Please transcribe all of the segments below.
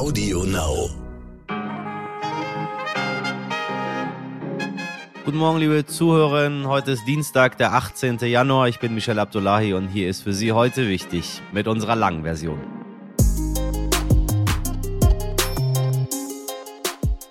Audio Now. Guten Morgen, liebe Zuhörerinnen. Heute ist Dienstag, der 18. Januar. Ich bin Michel Abdullahi und hier ist für Sie heute wichtig mit unserer langen Version.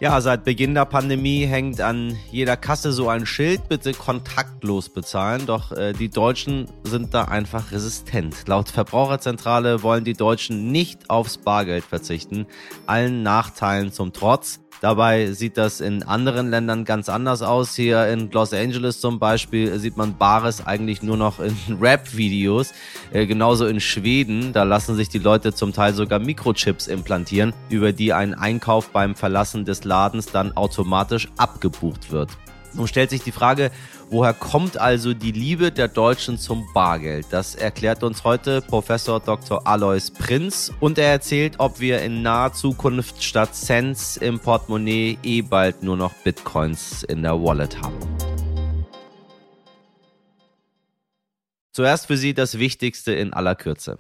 Ja, seit Beginn der Pandemie hängt an jeder Kasse so ein Schild, bitte kontaktlos bezahlen. Doch äh, die Deutschen sind da einfach resistent. Laut Verbraucherzentrale wollen die Deutschen nicht aufs Bargeld verzichten, allen Nachteilen zum Trotz. Dabei sieht das in anderen Ländern ganz anders aus. Hier in Los Angeles zum Beispiel sieht man Bares eigentlich nur noch in Rap-Videos. Äh, genauso in Schweden, da lassen sich die Leute zum Teil sogar Mikrochips implantieren, über die ein Einkauf beim Verlassen des Ladens dann automatisch abgebucht wird. Nun stellt sich die Frage, woher kommt also die Liebe der Deutschen zum Bargeld? Das erklärt uns heute Professor Dr. Alois Prinz und er erzählt, ob wir in naher Zukunft statt Cents im Portemonnaie eh bald nur noch Bitcoins in der Wallet haben. Zuerst für Sie das Wichtigste in aller Kürze.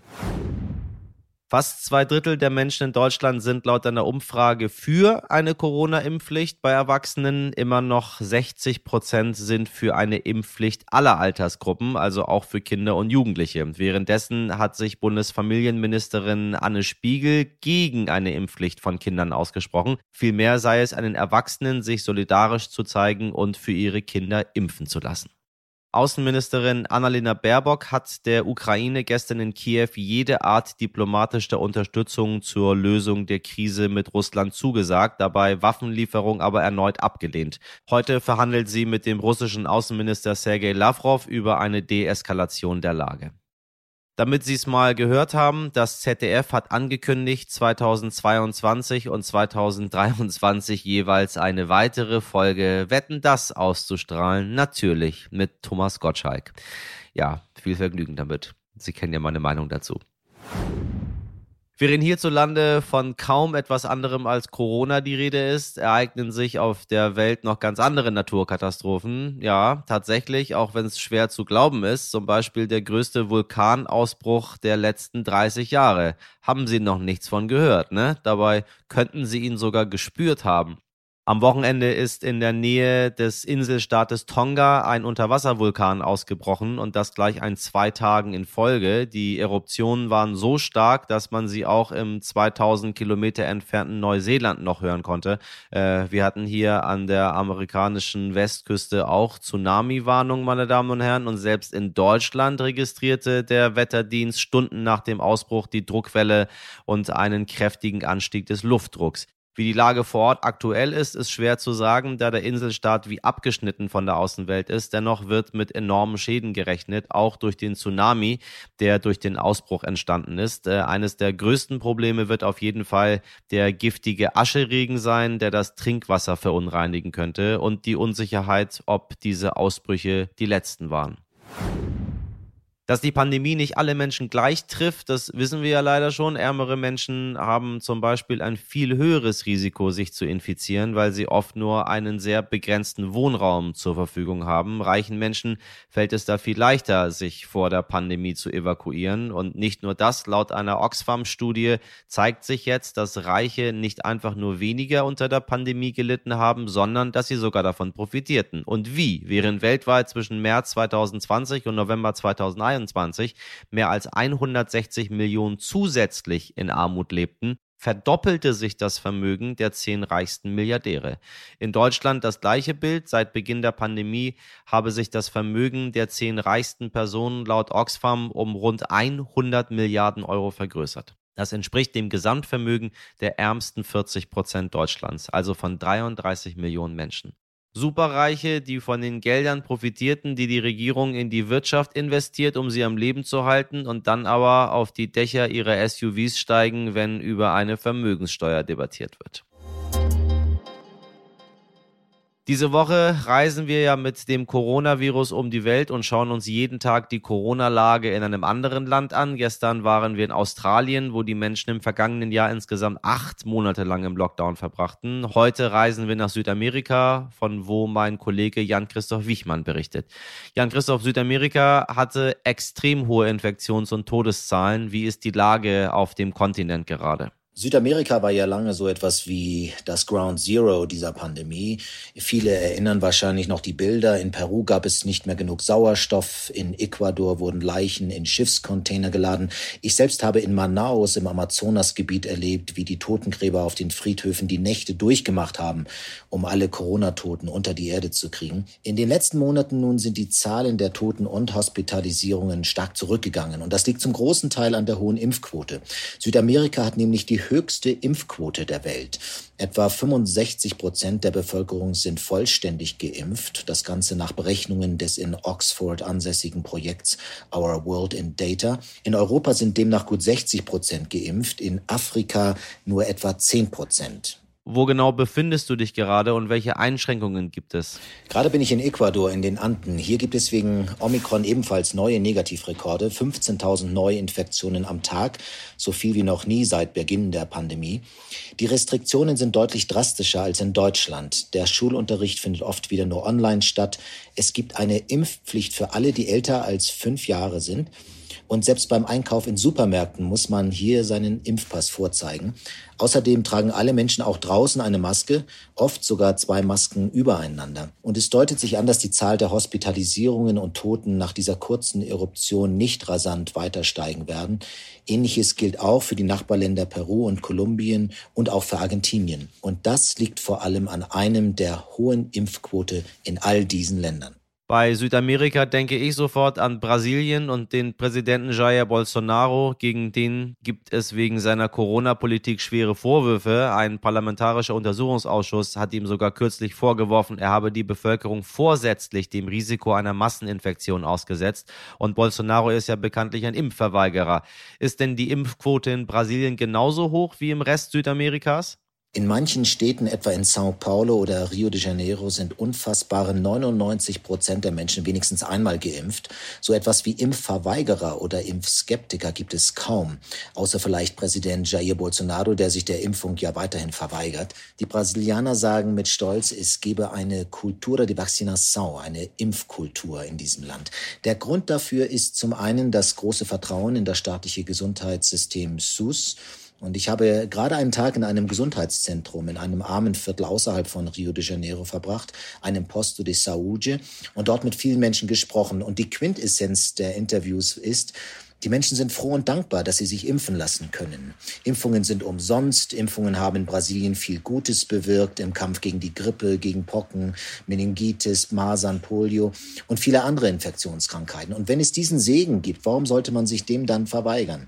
Fast zwei Drittel der Menschen in Deutschland sind laut einer Umfrage für eine Corona-Impfpflicht bei Erwachsenen. Immer noch 60 Prozent sind für eine Impfpflicht aller Altersgruppen, also auch für Kinder und Jugendliche. Währenddessen hat sich Bundesfamilienministerin Anne Spiegel gegen eine Impfpflicht von Kindern ausgesprochen. Vielmehr sei es einen Erwachsenen, sich solidarisch zu zeigen und für ihre Kinder impfen zu lassen. Außenministerin Annalena Baerbock hat der Ukraine gestern in Kiew jede Art diplomatischer Unterstützung zur Lösung der Krise mit Russland zugesagt, dabei Waffenlieferung aber erneut abgelehnt. Heute verhandelt sie mit dem russischen Außenminister Sergei Lavrov über eine Deeskalation der Lage. Damit Sie es mal gehört haben, das ZDF hat angekündigt, 2022 und 2023 jeweils eine weitere Folge Wetten das auszustrahlen. Natürlich mit Thomas Gottschalk. Ja, viel Vergnügen damit. Sie kennen ja meine Meinung dazu. Während hierzulande von kaum etwas anderem als Corona die Rede ist, ereignen sich auf der Welt noch ganz andere Naturkatastrophen. Ja, tatsächlich, auch wenn es schwer zu glauben ist, zum Beispiel der größte Vulkanausbruch der letzten 30 Jahre. Haben Sie noch nichts von gehört, ne? Dabei könnten Sie ihn sogar gespürt haben. Am Wochenende ist in der Nähe des Inselstaates Tonga ein Unterwasservulkan ausgebrochen und das gleich ein zwei Tagen in Folge. Die Eruptionen waren so stark, dass man sie auch im 2000 Kilometer entfernten Neuseeland noch hören konnte. Äh, wir hatten hier an der amerikanischen Westküste auch Tsunami-Warnung, meine Damen und Herren, und selbst in Deutschland registrierte der Wetterdienst Stunden nach dem Ausbruch die Druckwelle und einen kräftigen Anstieg des Luftdrucks. Wie die Lage vor Ort aktuell ist, ist schwer zu sagen, da der Inselstaat wie abgeschnitten von der Außenwelt ist. Dennoch wird mit enormen Schäden gerechnet, auch durch den Tsunami, der durch den Ausbruch entstanden ist. Äh, eines der größten Probleme wird auf jeden Fall der giftige Ascheregen sein, der das Trinkwasser verunreinigen könnte und die Unsicherheit, ob diese Ausbrüche die letzten waren. Dass die Pandemie nicht alle Menschen gleich trifft, das wissen wir ja leider schon. Ärmere Menschen haben zum Beispiel ein viel höheres Risiko, sich zu infizieren, weil sie oft nur einen sehr begrenzten Wohnraum zur Verfügung haben. Reichen Menschen fällt es da viel leichter, sich vor der Pandemie zu evakuieren. Und nicht nur das, laut einer Oxfam-Studie zeigt sich jetzt, dass Reiche nicht einfach nur weniger unter der Pandemie gelitten haben, sondern dass sie sogar davon profitierten. Und wie? Während weltweit zwischen März 2020 und November 2021 2022 mehr als 160 Millionen zusätzlich in Armut lebten, verdoppelte sich das Vermögen der zehn reichsten Milliardäre. In Deutschland das gleiche Bild. Seit Beginn der Pandemie habe sich das Vermögen der zehn reichsten Personen laut Oxfam um rund 100 Milliarden Euro vergrößert. Das entspricht dem Gesamtvermögen der ärmsten 40 Prozent Deutschlands, also von 33 Millionen Menschen. Superreiche, die von den Geldern profitierten, die die Regierung in die Wirtschaft investiert, um sie am Leben zu halten und dann aber auf die Dächer ihrer SUVs steigen, wenn über eine Vermögenssteuer debattiert wird. Diese Woche reisen wir ja mit dem Coronavirus um die Welt und schauen uns jeden Tag die Corona-Lage in einem anderen Land an. Gestern waren wir in Australien, wo die Menschen im vergangenen Jahr insgesamt acht Monate lang im Lockdown verbrachten. Heute reisen wir nach Südamerika, von wo mein Kollege Jan-Christoph Wichmann berichtet. Jan-Christoph, Südamerika hatte extrem hohe Infektions- und Todeszahlen. Wie ist die Lage auf dem Kontinent gerade? Südamerika war ja lange so etwas wie das Ground Zero dieser Pandemie. Viele erinnern wahrscheinlich noch die Bilder. In Peru gab es nicht mehr genug Sauerstoff. In Ecuador wurden Leichen in Schiffscontainer geladen. Ich selbst habe in Manaus im Amazonasgebiet erlebt, wie die Totengräber auf den Friedhöfen die Nächte durchgemacht haben, um alle Corona-Toten unter die Erde zu kriegen. In den letzten Monaten nun sind die Zahlen der Toten und Hospitalisierungen stark zurückgegangen. Und das liegt zum großen Teil an der hohen Impfquote. Südamerika hat nämlich die höchste Impfquote der Welt. Etwa 65 Prozent der Bevölkerung sind vollständig geimpft. Das Ganze nach Berechnungen des in Oxford ansässigen Projekts Our World in Data. In Europa sind demnach gut 60 Prozent geimpft, in Afrika nur etwa 10 Prozent. Wo genau befindest du dich gerade und welche Einschränkungen gibt es? Gerade bin ich in Ecuador in den Anden. Hier gibt es wegen Omikron ebenfalls neue Negativrekorde. 15.000 Neuinfektionen am Tag, so viel wie noch nie seit Beginn der Pandemie. Die Restriktionen sind deutlich drastischer als in Deutschland. Der Schulunterricht findet oft wieder nur online statt. Es gibt eine Impfpflicht für alle, die älter als fünf Jahre sind. Und selbst beim Einkauf in Supermärkten muss man hier seinen Impfpass vorzeigen. Außerdem tragen alle Menschen auch draußen eine Maske, oft sogar zwei Masken übereinander. Und es deutet sich an, dass die Zahl der Hospitalisierungen und Toten nach dieser kurzen Eruption nicht rasant weiter steigen werden. Ähnliches gilt auch für die Nachbarländer Peru und Kolumbien und auch für Argentinien. Und das liegt vor allem an einem der hohen Impfquote in all diesen Ländern. Bei Südamerika denke ich sofort an Brasilien und den Präsidenten Jair Bolsonaro. Gegen den gibt es wegen seiner Corona-Politik schwere Vorwürfe. Ein parlamentarischer Untersuchungsausschuss hat ihm sogar kürzlich vorgeworfen, er habe die Bevölkerung vorsätzlich dem Risiko einer Masseninfektion ausgesetzt. Und Bolsonaro ist ja bekanntlich ein Impfverweigerer. Ist denn die Impfquote in Brasilien genauso hoch wie im Rest Südamerikas? In manchen Städten, etwa in Sao Paulo oder Rio de Janeiro, sind unfassbare 99 Prozent der Menschen wenigstens einmal geimpft. So etwas wie Impfverweigerer oder Impfskeptiker gibt es kaum, außer vielleicht Präsident Jair Bolsonaro, der sich der Impfung ja weiterhin verweigert. Die Brasilianer sagen mit Stolz, es gebe eine Cultura de Vacinação, eine Impfkultur in diesem Land. Der Grund dafür ist zum einen das große Vertrauen in das staatliche Gesundheitssystem SUS, und ich habe gerade einen Tag in einem Gesundheitszentrum in einem armen Viertel außerhalb von Rio de Janeiro verbracht, einem Posto de Saúde, und dort mit vielen Menschen gesprochen. Und die Quintessenz der Interviews ist, die Menschen sind froh und dankbar, dass sie sich impfen lassen können. Impfungen sind umsonst. Impfungen haben in Brasilien viel Gutes bewirkt im Kampf gegen die Grippe, gegen Pocken, Meningitis, Masern, Polio und viele andere Infektionskrankheiten. Und wenn es diesen Segen gibt, warum sollte man sich dem dann verweigern?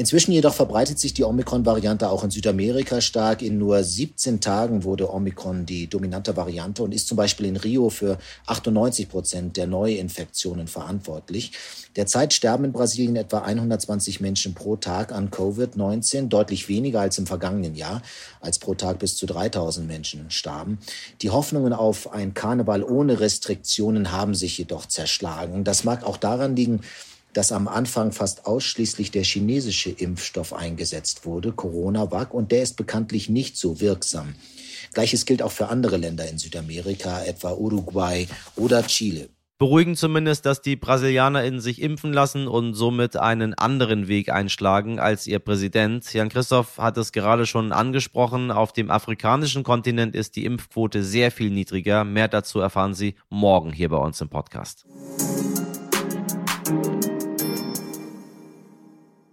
Inzwischen jedoch verbreitet sich die Omikron-Variante auch in Südamerika stark. In nur 17 Tagen wurde Omikron die dominante Variante und ist zum Beispiel in Rio für 98 Prozent der Neuinfektionen verantwortlich. Derzeit sterben in Brasilien etwa 120 Menschen pro Tag an Covid-19, deutlich weniger als im vergangenen Jahr, als pro Tag bis zu 3000 Menschen starben. Die Hoffnungen auf ein Karneval ohne Restriktionen haben sich jedoch zerschlagen. Das mag auch daran liegen, dass am Anfang fast ausschließlich der chinesische Impfstoff eingesetzt wurde, Coronavac, und der ist bekanntlich nicht so wirksam. Gleiches gilt auch für andere Länder in Südamerika, etwa Uruguay oder Chile. Beruhigend zumindest, dass die BrasilianerInnen sich impfen lassen und somit einen anderen Weg einschlagen als ihr Präsident. Jan Christoph hat es gerade schon angesprochen. Auf dem afrikanischen Kontinent ist die Impfquote sehr viel niedriger. Mehr dazu erfahren Sie morgen hier bei uns im Podcast.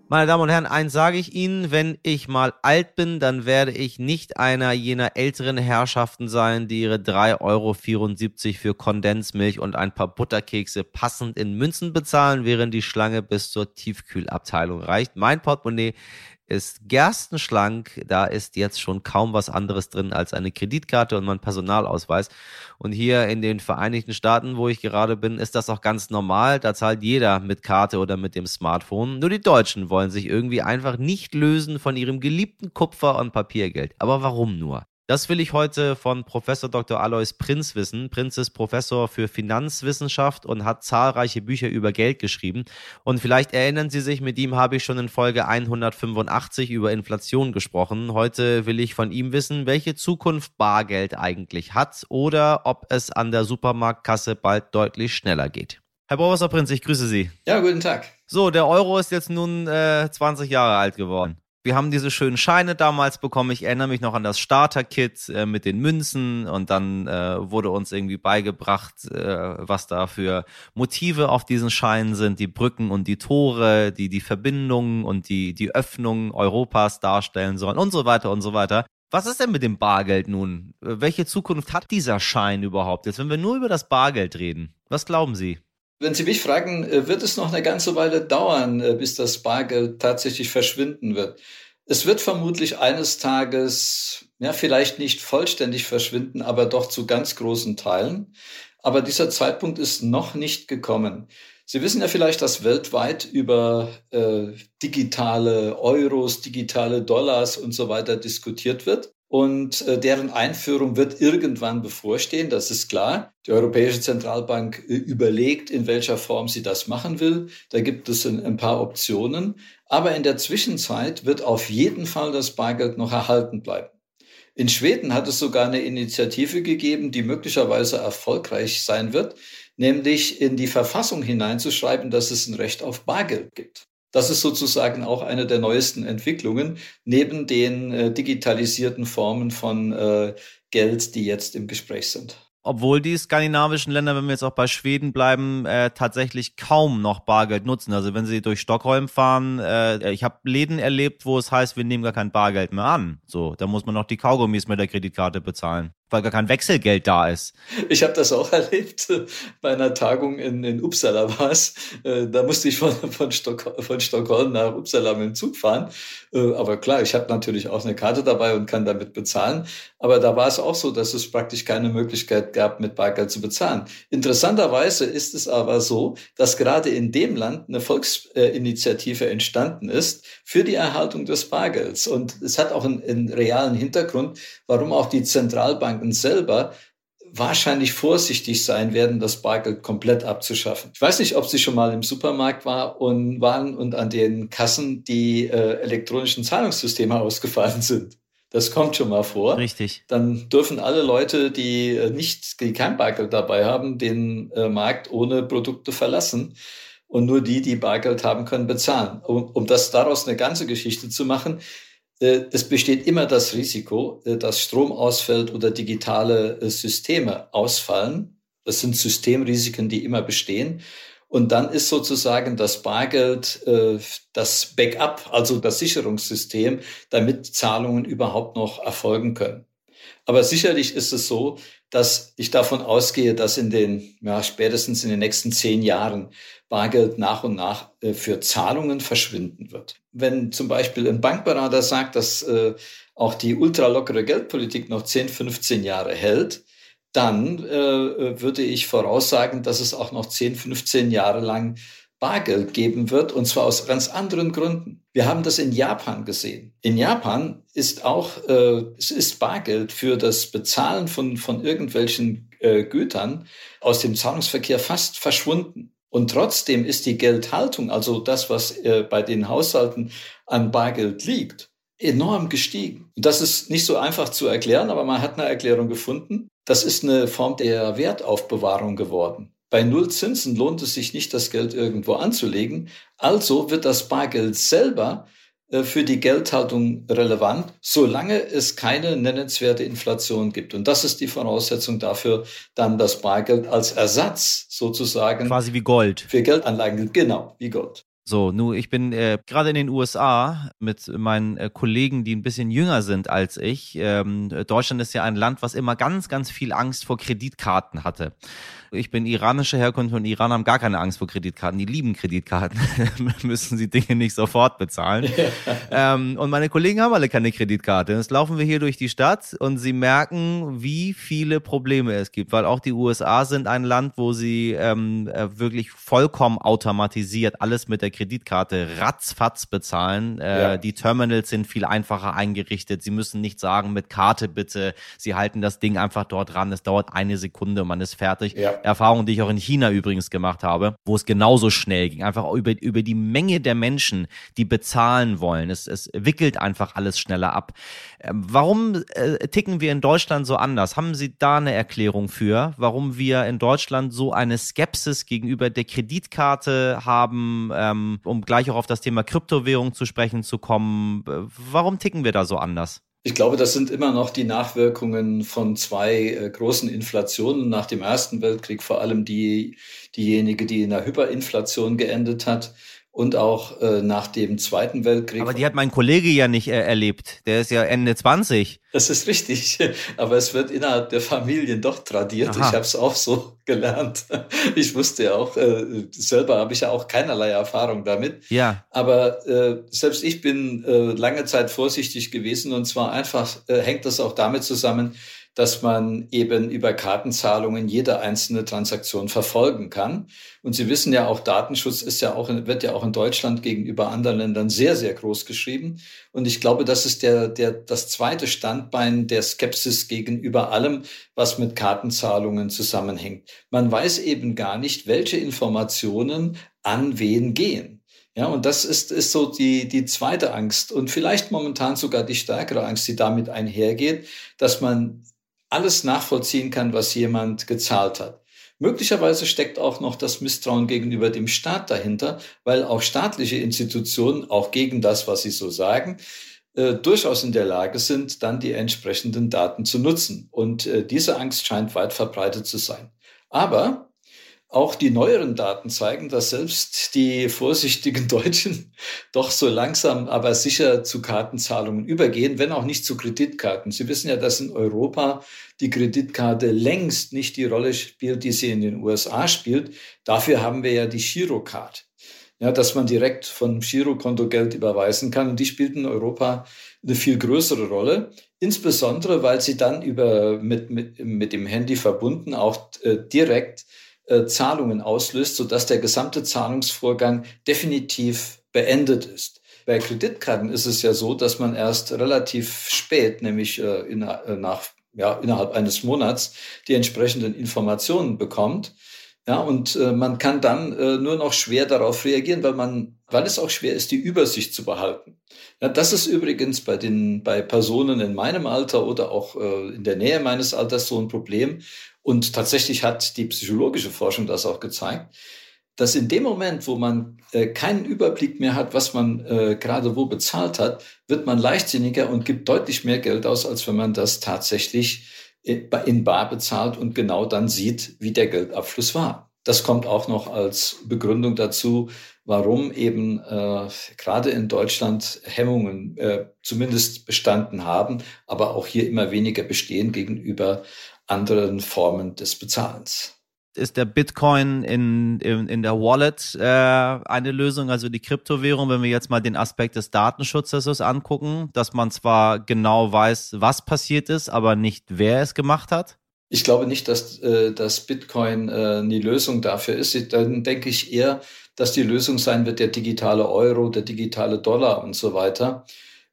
Meine Damen und Herren, eins sage ich Ihnen, wenn ich mal alt bin, dann werde ich nicht einer jener älteren Herrschaften sein, die ihre 3,74 Euro für Kondensmilch und ein paar Butterkekse passend in Münzen bezahlen, während die Schlange bis zur Tiefkühlabteilung reicht. Mein Portemonnaie ist gerstenschlank. Da ist jetzt schon kaum was anderes drin als eine Kreditkarte und mein Personalausweis. Und hier in den Vereinigten Staaten, wo ich gerade bin, ist das auch ganz normal. Da zahlt jeder mit Karte oder mit dem Smartphone. Nur die Deutschen wollen sich irgendwie einfach nicht lösen von ihrem geliebten Kupfer- und Papiergeld. Aber warum nur? Das will ich heute von Professor Dr. Alois Prinz wissen. Prinz ist Professor für Finanzwissenschaft und hat zahlreiche Bücher über Geld geschrieben. Und vielleicht erinnern Sie sich, mit ihm habe ich schon in Folge 185 über Inflation gesprochen. Heute will ich von ihm wissen, welche Zukunft Bargeld eigentlich hat oder ob es an der Supermarktkasse bald deutlich schneller geht. Herr Professor Prinz, ich grüße Sie. Ja, guten Tag. So, der Euro ist jetzt nun äh, 20 Jahre alt geworden. Wir haben diese schönen Scheine damals bekommen. Ich erinnere mich noch an das Starter-Kit äh, mit den Münzen und dann äh, wurde uns irgendwie beigebracht, äh, was da für Motive auf diesen Scheinen sind, die Brücken und die Tore, die die Verbindungen und die, die Öffnungen Europas darstellen sollen und so weiter und so weiter. Was ist denn mit dem Bargeld nun? Welche Zukunft hat dieser Schein überhaupt? Jetzt, wenn wir nur über das Bargeld reden, was glauben Sie? Wenn Sie mich fragen, äh, wird es noch eine ganze Weile dauern, äh, bis das Bargeld tatsächlich verschwinden wird? Es wird vermutlich eines Tages, ja, vielleicht nicht vollständig verschwinden, aber doch zu ganz großen Teilen. Aber dieser Zeitpunkt ist noch nicht gekommen. Sie wissen ja vielleicht, dass weltweit über äh, digitale Euros, digitale Dollars und so weiter diskutiert wird. Und äh, deren Einführung wird irgendwann bevorstehen, das ist klar. Die Europäische Zentralbank äh, überlegt, in welcher Form sie das machen will. Da gibt es ein, ein, paar Optionen. Aber in der Zwischenzeit wird auf jeden Fall das Bargeld noch erhalten bleiben. In Schweden hat es sogar eine Initiative gegeben, die möglicherweise erfolgreich sein wird, nämlich in die Verfassung hineinzuschreiben, dass es ein Recht auf Bargeld gibt. Das ist sozusagen auch eine der neuesten Entwicklungen, neben den äh, digitalisierten Formen von äh, Geld, die jetzt im Gespräch sind obwohl die skandinavischen Länder, wenn wir jetzt auch bei Schweden bleiben, äh, tatsächlich kaum noch Bargeld nutzen. Also wenn sie durch Stockholm fahren, äh, ich habe Läden erlebt, wo es heißt, wir nehmen gar kein Bargeld mehr an. So, da muss man noch die Kaugummis mit der Kreditkarte bezahlen weil gar kein Wechselgeld da ist. Ich habe das auch erlebt bei einer Tagung in, in Uppsala war es. Äh, da musste ich von, von, Stock, von Stockholm nach Uppsala mit dem Zug fahren. Äh, aber klar, ich habe natürlich auch eine Karte dabei und kann damit bezahlen. Aber da war es auch so, dass es praktisch keine Möglichkeit gab, mit Bargeld zu bezahlen. Interessanterweise ist es aber so, dass gerade in dem Land eine Volksinitiative entstanden ist für die Erhaltung des Bargelds. Und es hat auch einen, einen realen Hintergrund, warum auch die Zentralbank Banken selber wahrscheinlich vorsichtig sein werden, das Bargeld komplett abzuschaffen. Ich weiß nicht, ob Sie schon mal im Supermarkt war und waren und an den Kassen die äh, elektronischen Zahlungssysteme ausgefallen sind. Das kommt schon mal vor. Richtig. Dann dürfen alle Leute, die äh, nicht, die kein Bargeld dabei haben, den äh, Markt ohne Produkte verlassen. Und nur die, die Bargeld haben, können bezahlen. Um, um das daraus eine ganze Geschichte zu machen, es besteht immer das Risiko, äh, dass Strom ausfällt oder digitale äh, Systeme ausfallen. Das sind Systemrisiken, die immer bestehen. Und dann ist sozusagen das Bargeld das Backup, also das Sicherungssystem, damit Zahlungen überhaupt noch erfolgen können. Aber sicherlich ist es so, dass ich davon ausgehe, dass in den, ja, spätestens in den nächsten zehn Jahren Bargeld nach und nach äh, für Zahlungen verschwinden wird. Wenn zum Beispiel ein Bankberater sagt, dass äh, auch die ultralockere Geldpolitik noch 10, 15 Jahre hält, dann äh, würde ich voraussagen, dass es auch noch 10, 15 Jahre lang Bargeld geben wird, und zwar aus ganz anderen Gründen. Wir haben das in Japan gesehen. In Japan ist auch, äh, es ist Bargeld für das Bezahlen von, von irgendwelchen äh, Gütern aus dem Zahlungsverkehr fast verschwunden. Und trotzdem ist die Geldhaltung, also das, was äh, bei den Haushalten an Bargeld liegt, enorm gestiegen. Und das ist nicht so einfach zu erklären, aber man hat eine Erklärung gefunden. Das ist eine Form der Wertaufbewahrung geworden. Bei Nullzinsen lohnt es sich nicht, das Geld irgendwo anzulegen. Also wird das Bargeld selber äh, für die Geldhaltung relevant, solange es keine nennenswerte Inflation gibt. Und das ist die Voraussetzung dafür, dann das Bargeld als Ersatz sozusagen. Quasi wie Gold. Für Geldanlagen, genau, wie Gold. So, nu, ich bin äh, gerade in den USA mit meinen äh, Kollegen, die ein bisschen jünger sind als ich. Ähm, Deutschland ist ja ein Land, was immer ganz, ganz viel Angst vor Kreditkarten hatte. Ich bin iranischer Herkunft und Iraner haben gar keine Angst vor Kreditkarten. Die lieben Kreditkarten. Müssen sie Dinge nicht sofort bezahlen. ähm, und meine Kollegen haben alle keine Kreditkarte. Jetzt laufen wir hier durch die Stadt und sie merken, wie viele Probleme es gibt, weil auch die USA sind ein Land, wo sie ähm, äh, wirklich vollkommen automatisiert alles mit der Kreditkarte ratzfatz bezahlen. Äh, ja. Die Terminals sind viel einfacher eingerichtet. Sie müssen nicht sagen, mit Karte bitte. Sie halten das Ding einfach dort ran. Es dauert eine Sekunde und man ist fertig. Ja. Erfahrung, die ich auch in China übrigens gemacht habe, wo es genauso schnell ging. Einfach über, über die Menge der Menschen, die bezahlen wollen. Es, es wickelt einfach alles schneller ab. Ähm, warum äh, ticken wir in Deutschland so anders? Haben Sie da eine Erklärung für, warum wir in Deutschland so eine Skepsis gegenüber der Kreditkarte haben? Ähm, haben, um gleich auch auf das Thema Kryptowährung zu sprechen zu kommen. Warum ticken wir da so anders? Ich glaube, das sind immer noch die Nachwirkungen von zwei äh, großen Inflationen nach dem Ersten Weltkrieg, vor allem die, diejenige, die in der Hyperinflation geendet hat und auch äh, nach dem Zweiten Weltkrieg. Aber die hat mein Kollege ja nicht äh, erlebt. Der ist ja Ende 20. Das ist richtig, aber es wird innerhalb der Familien doch tradiert. Aha. Ich habe es auch so gelernt. Ich wusste ja auch, äh, selber habe ich ja auch keinerlei Erfahrung damit. Ja. Aber äh, selbst ich bin äh, lange Zeit vorsichtig gewesen und zwar einfach äh, hängt das auch damit zusammen, dass man eben über Kartenzahlungen jede einzelne Transaktion verfolgen kann. Und Sie wissen ja auch, Datenschutz ist ja auch, wird ja auch in Deutschland gegenüber anderen Ländern sehr, sehr groß geschrieben. Und ich glaube, das ist der, der, das zweite Standbein der Skepsis gegenüber allem, was mit Kartenzahlungen zusammenhängt. Man weiß eben gar nicht, welche Informationen an wen gehen. Ja, und das ist, ist so die, die zweite Angst und vielleicht momentan sogar die stärkere Angst, die damit einhergeht, dass man alles nachvollziehen kann, was jemand gezahlt hat. Möglicherweise steckt auch noch das Misstrauen gegenüber dem Staat dahinter, weil auch staatliche Institutionen, auch gegen das, was sie so sagen, äh, durchaus in der Lage sind, dann die entsprechenden Daten zu nutzen. Und äh, diese Angst scheint weit verbreitet zu sein. Aber auch die neueren Daten zeigen, dass selbst die vorsichtigen Deutschen doch so langsam, aber sicher zu Kartenzahlungen übergehen, wenn auch nicht zu Kreditkarten. Sie wissen ja, dass in Europa die Kreditkarte längst nicht die Rolle spielt, die sie in den USA spielt. Dafür haben wir ja die Girocard. Ja, dass man direkt vom Girokonto Geld überweisen kann. Und die spielt in Europa eine viel größere Rolle. Insbesondere, weil sie dann über, mit, mit, mit dem Handy verbunden auch äh, direkt äh, Zahlungen auslöst, sodass der gesamte Zahlungsvorgang definitiv beendet ist. Bei Kreditkarten ist es ja so, dass man erst relativ spät, nämlich äh, in, äh, nach, ja, innerhalb eines Monats, die entsprechenden Informationen bekommt. Ja, und man kann dann nur noch schwer darauf reagieren, weil man, weil es auch schwer ist, die Übersicht zu behalten. Ja, das ist übrigens bei den, bei Personen in meinem Alter oder auch in der Nähe meines Alters so ein Problem. Und tatsächlich hat die psychologische Forschung das auch gezeigt, dass in dem Moment, wo man äh, keinen Überblick mehr hat, was man äh, gerade wo bezahlt hat, wird man leichtsinniger und gibt deutlich mehr Geld aus, als wenn man das tatsächlich in Bar bezahlt und genau dann sieht, wie der Geldabfluss war. Das kommt auch noch als Begründung dazu, warum eben äh, gerade in Deutschland Hemmungen äh, zumindest bestanden haben, aber auch hier immer weniger bestehen gegenüber anderen Formen des Bezahlens. Ist der Bitcoin in, in, in der Wallet äh, eine Lösung, also die Kryptowährung, wenn wir jetzt mal den Aspekt des Datenschutzes angucken, dass man zwar genau weiß, was passiert ist, aber nicht, wer es gemacht hat? Ich glaube nicht, dass äh, das Bitcoin äh, die Lösung dafür ist. Dann denke ich eher, dass die Lösung sein wird der digitale Euro, der digitale Dollar und so weiter.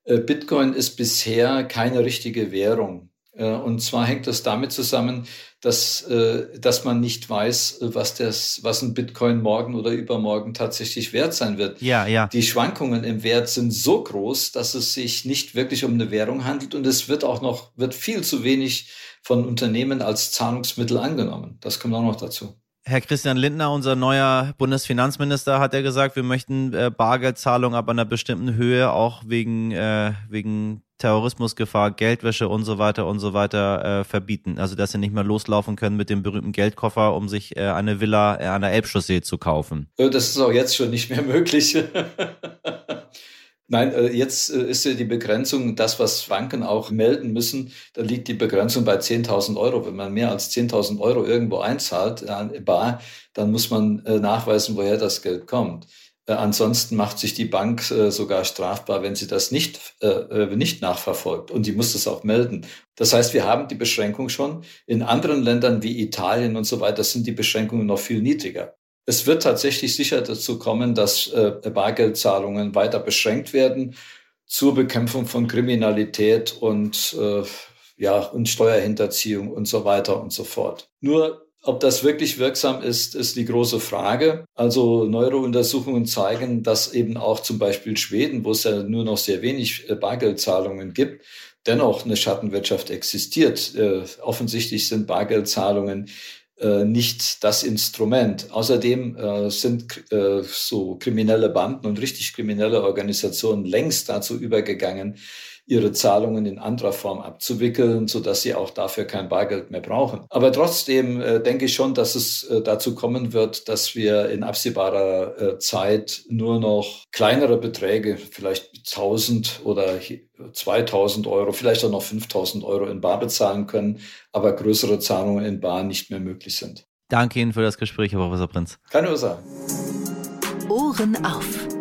Äh, Bitcoin ist bisher keine richtige Währung. Äh, und zwar hängt das damit zusammen, dass, äh, dass man nicht weiß, was, das, was ein Bitcoin morgen oder übermorgen tatsächlich wert sein wird. Ja, ja. Die Schwankungen im Wert sind so groß, dass es sich nicht wirklich um eine Währung handelt und es wird auch noch, wird viel zu wenig von Unternehmen als Zahlungsmittel angenommen. Das kommt auch noch dazu. Herr Christian Lindner, unser neuer Bundesfinanzminister, hat ja gesagt, wir möchten äh, Bargeldzahlungen ab einer bestimmten Höhe auch wegen, äh, wegen Terrorismusgefahr, Geldwäsche und so weiter und so weiter äh, verbieten. Also dass sie nicht mehr loslaufen können mit dem berühmten Geldkoffer, um sich äh, eine Villa äh, an der Elbchaussee zu kaufen. Das ist auch jetzt schon nicht mehr möglich. Nein, äh, jetzt äh, ist ja die Begrenzung, das, was Banken auch melden müssen, da liegt die Begrenzung bei 10.000 Euro. Wenn man mehr als 10.000 Euro irgendwo einzahlt, dann muss man nachweisen, woher das Geld kommt. Ansonsten macht sich die Bank sogar strafbar, wenn sie das nicht, nicht nachverfolgt. Und die muss das auch melden. Das heißt, wir haben die Beschränkung schon. In anderen Ländern wie Italien und so weiter sind die Beschränkungen noch viel niedriger. Es wird tatsächlich sicher dazu kommen, dass äh, Bargeldzahlungen weiter beschränkt werden zur Bekämpfung von Kriminalität und, äh, ja, und Steuerhinterziehung und so weiter und so fort. Nur ob das wirklich wirksam ist, ist die große Frage. Also neuere Untersuchungen zeigen, dass eben auch zum Beispiel Schweden, wo es ja nur noch sehr wenig äh, Bargeldzahlungen gibt, dennoch eine Schattenwirtschaft existiert. Äh, offensichtlich sind Bargeldzahlungen äh, nicht das Instrument. Außerdem sind so kriminelle Banden und richtig kriminelle Organisationen längst dazu übergegangen, ihre Zahlungen in anderer Form abzuwickeln, so dass sie auch dafür kein Bargeld mehr brauchen. Aber trotzdem äh, denke ich schon, dass es äh, dazu kommen wird, dass wir in absehbarer äh, Zeit nur noch kleinere Beträge, vielleicht 1000 oder 2000 Euro, vielleicht auch noch 5000 Euro in Bar bezahlen können, aber größere Zahlungen in Bar nicht mehr möglich sind. Danke Ihnen für das Gespräch, Herr Professor Prinz. Keine Ursache. Ohren auf.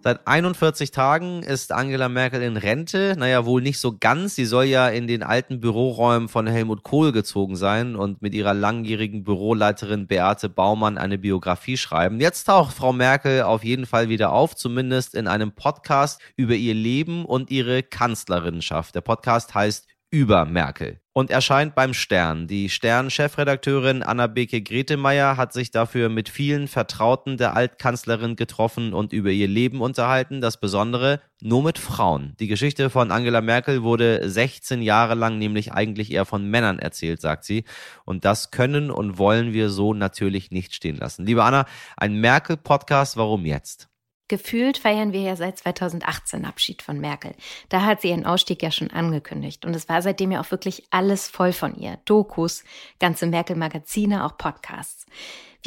Seit 41 Tagen ist Angela Merkel in Rente. Naja, wohl nicht so ganz. Sie soll ja in den alten Büroräumen von Helmut Kohl gezogen sein und mit ihrer langjährigen Büroleiterin Beate Baumann eine Biografie schreiben. Jetzt taucht Frau Merkel auf jeden Fall wieder auf, zumindest in einem Podcast über ihr Leben und ihre Kanzlerinnenschaft. Der Podcast heißt Über Merkel und erscheint beim Stern. Die Stern-Chefredakteurin Anna-Beke Gretemeyer hat sich dafür mit vielen Vertrauten der Altkanzlerin getroffen und über ihr Leben unterhalten. Das Besondere, nur mit Frauen. Die Geschichte von Angela Merkel wurde 16 Jahre lang nämlich eigentlich eher von Männern erzählt, sagt sie. Und das können und wollen wir so natürlich nicht stehen lassen. Liebe Anna, ein Merkel-Podcast, warum jetzt? Gefühlt feiern wir ja seit 2018 Abschied von Merkel. Da hat sie ihren Ausstieg ja schon angekündigt. Und es war seitdem ja auch wirklich alles voll von ihr. Dokus, ganze Merkel-Magazine, auch Podcasts.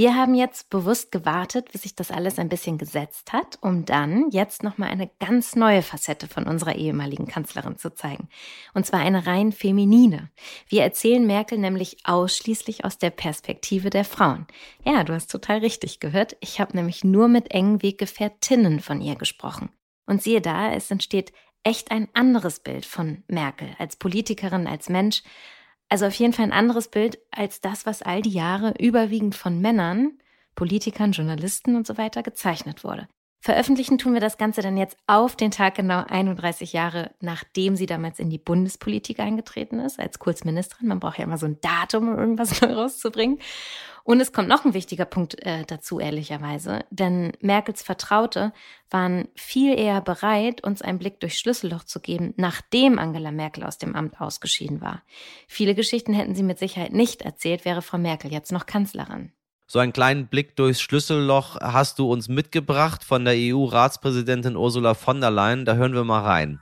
Wir haben jetzt bewusst gewartet, bis sich das alles ein bisschen gesetzt hat, um dann jetzt nochmal eine ganz neue Facette von unserer ehemaligen Kanzlerin zu zeigen. Und zwar eine rein feminine. Wir erzählen Merkel nämlich ausschließlich aus der Perspektive der Frauen. Ja, du hast total richtig gehört. Ich habe nämlich nur mit engen Weggefährtinnen von ihr gesprochen. Und siehe da, es entsteht echt ein anderes Bild von Merkel als Politikerin, als Mensch, also auf jeden Fall ein anderes Bild als das, was all die Jahre überwiegend von Männern, Politikern, Journalisten und so weiter gezeichnet wurde. Veröffentlichen tun wir das Ganze dann jetzt auf den Tag genau 31 Jahre, nachdem sie damals in die Bundespolitik eingetreten ist, als Kurzministerin. Man braucht ja immer so ein Datum, um irgendwas neu rauszubringen. Und es kommt noch ein wichtiger Punkt äh, dazu, ehrlicherweise. Denn Merkels Vertraute waren viel eher bereit, uns einen Blick durchs Schlüsselloch zu geben, nachdem Angela Merkel aus dem Amt ausgeschieden war. Viele Geschichten hätten sie mit Sicherheit nicht erzählt, wäre Frau Merkel jetzt noch Kanzlerin. So einen kleinen Blick durchs Schlüsselloch hast du uns mitgebracht von der EU-Ratspräsidentin Ursula von der Leyen. Da hören wir mal rein.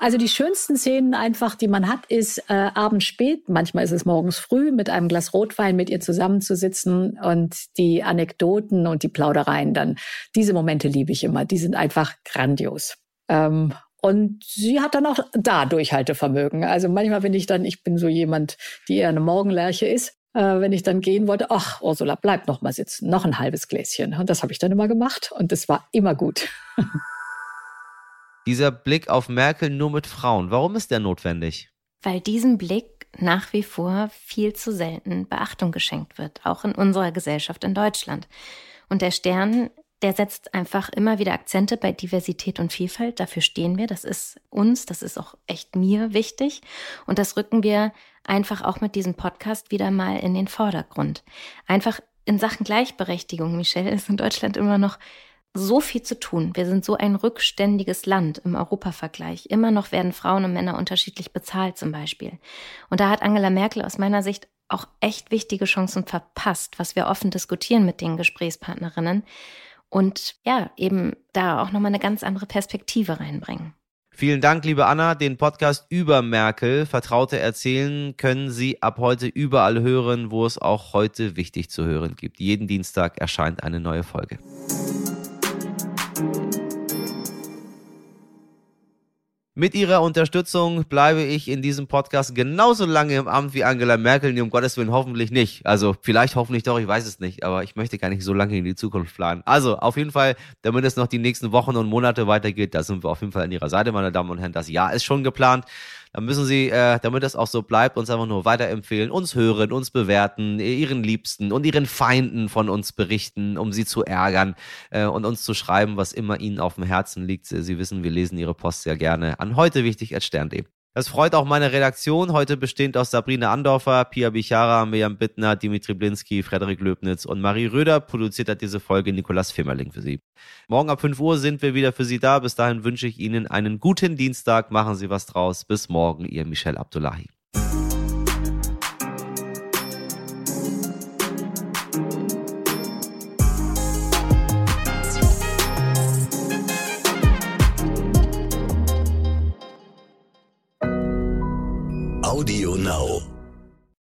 Also die schönsten Szenen einfach, die man hat, ist äh, abends spät, manchmal ist es morgens früh, mit einem Glas Rotwein mit ihr zusammenzusitzen und die Anekdoten und die Plaudereien dann. Diese Momente liebe ich immer, die sind einfach grandios. Ähm, und sie hat dann auch da Durchhaltevermögen. Also manchmal bin ich dann, ich bin so jemand, die eher eine Morgenlerche ist. Äh, wenn ich dann gehen wollte, ach, Ursula, bleib noch mal sitzen, noch ein halbes Gläschen. Und das habe ich dann immer gemacht und es war immer gut. Dieser Blick auf Merkel nur mit Frauen, warum ist der notwendig? Weil diesem Blick nach wie vor viel zu selten Beachtung geschenkt wird, auch in unserer Gesellschaft in Deutschland. Und der Stern, der setzt einfach immer wieder Akzente bei Diversität und Vielfalt. Dafür stehen wir. Das ist uns, das ist auch echt mir wichtig. Und das rücken wir einfach auch mit diesem Podcast wieder mal in den Vordergrund. Einfach in Sachen Gleichberechtigung, Michelle, ist in Deutschland immer noch so viel zu tun. Wir sind so ein rückständiges Land im Europavergleich. Immer noch werden Frauen und Männer unterschiedlich bezahlt zum Beispiel. Und da hat Angela Merkel aus meiner Sicht auch echt wichtige Chancen verpasst, was wir offen diskutieren mit den Gesprächspartnerinnen. Und ja, eben da auch nochmal eine ganz andere Perspektive reinbringen. Vielen Dank, liebe Anna. Den Podcast über Merkel, Vertraute erzählen, können Sie ab heute überall hören, wo es auch heute wichtig zu hören gibt. Jeden Dienstag erscheint eine neue Folge. Mit ihrer Unterstützung bleibe ich in diesem Podcast genauso lange im Amt wie Angela Merkel, nee, um Gottes Willen hoffentlich nicht. Also vielleicht hoffentlich doch, ich weiß es nicht, aber ich möchte gar nicht so lange in die Zukunft planen. Also auf jeden Fall, damit es noch die nächsten Wochen und Monate weitergeht, da sind wir auf jeden Fall an Ihrer Seite, meine Damen und Herren. Das Jahr ist schon geplant dann müssen Sie, äh, damit das auch so bleibt, uns einfach nur weiterempfehlen, uns hören, uns bewerten, Ihren Liebsten und Ihren Feinden von uns berichten, um sie zu ärgern äh, und uns zu schreiben, was immer Ihnen auf dem Herzen liegt. Sie wissen, wir lesen Ihre Post sehr gerne an heute wichtig at stern.de. Das freut auch meine Redaktion, heute bestehend aus Sabrina Andorfer, Pia Bichara, Mirjam Bittner, Dimitri Blinski, Frederik Löbnitz und Marie Röder. Produziert hat diese Folge Nikolas Fimmerling für Sie. Morgen ab 5 Uhr sind wir wieder für Sie da. Bis dahin wünsche ich Ihnen einen guten Dienstag. Machen Sie was draus. Bis morgen, Ihr Michel Abdullahi. Now.